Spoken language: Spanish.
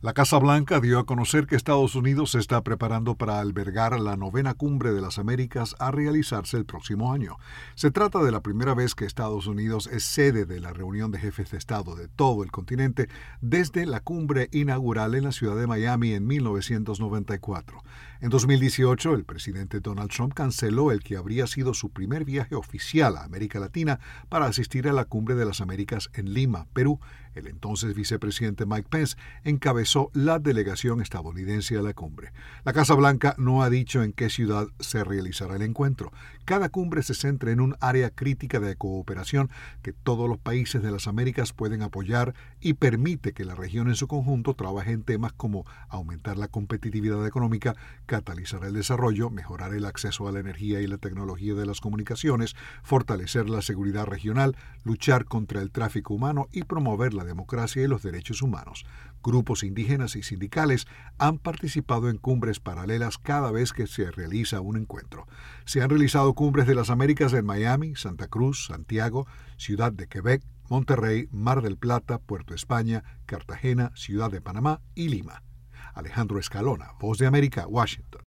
La Casa Blanca dio a conocer que Estados Unidos se está preparando para albergar la novena cumbre de las Américas a realizarse el próximo año. Se trata de la primera vez que Estados Unidos es sede de la reunión de jefes de Estado de todo el continente desde la cumbre inaugural en la ciudad de Miami en 1994. En 2018, el presidente Donald Trump canceló el que habría sido su primer viaje oficial a América Latina para asistir a la cumbre de las Américas en Lima, Perú. El entonces vicepresidente Mike Pence encabezó la delegación estadounidense a la cumbre. La Casa Blanca no ha dicho en qué ciudad se realizará el encuentro. Cada cumbre se centra en un área crítica de cooperación que todos los países de las Américas pueden apoyar y permite que la región en su conjunto trabaje en temas como aumentar la competitividad económica, catalizar el desarrollo, mejorar el acceso a la energía y la tecnología de las comunicaciones, fortalecer la seguridad regional, luchar contra el tráfico humano y promover la democracia y los derechos humanos. Grupos indígenas y sindicales han participado en cumbres paralelas cada vez que se realiza un encuentro. Se han realizado cumbres de las Américas en Miami, Santa Cruz, Santiago, Ciudad de Quebec, Monterrey, Mar del Plata, Puerto España, Cartagena, Ciudad de Panamá y Lima. Alejandro Escalona, Voz de América, Washington.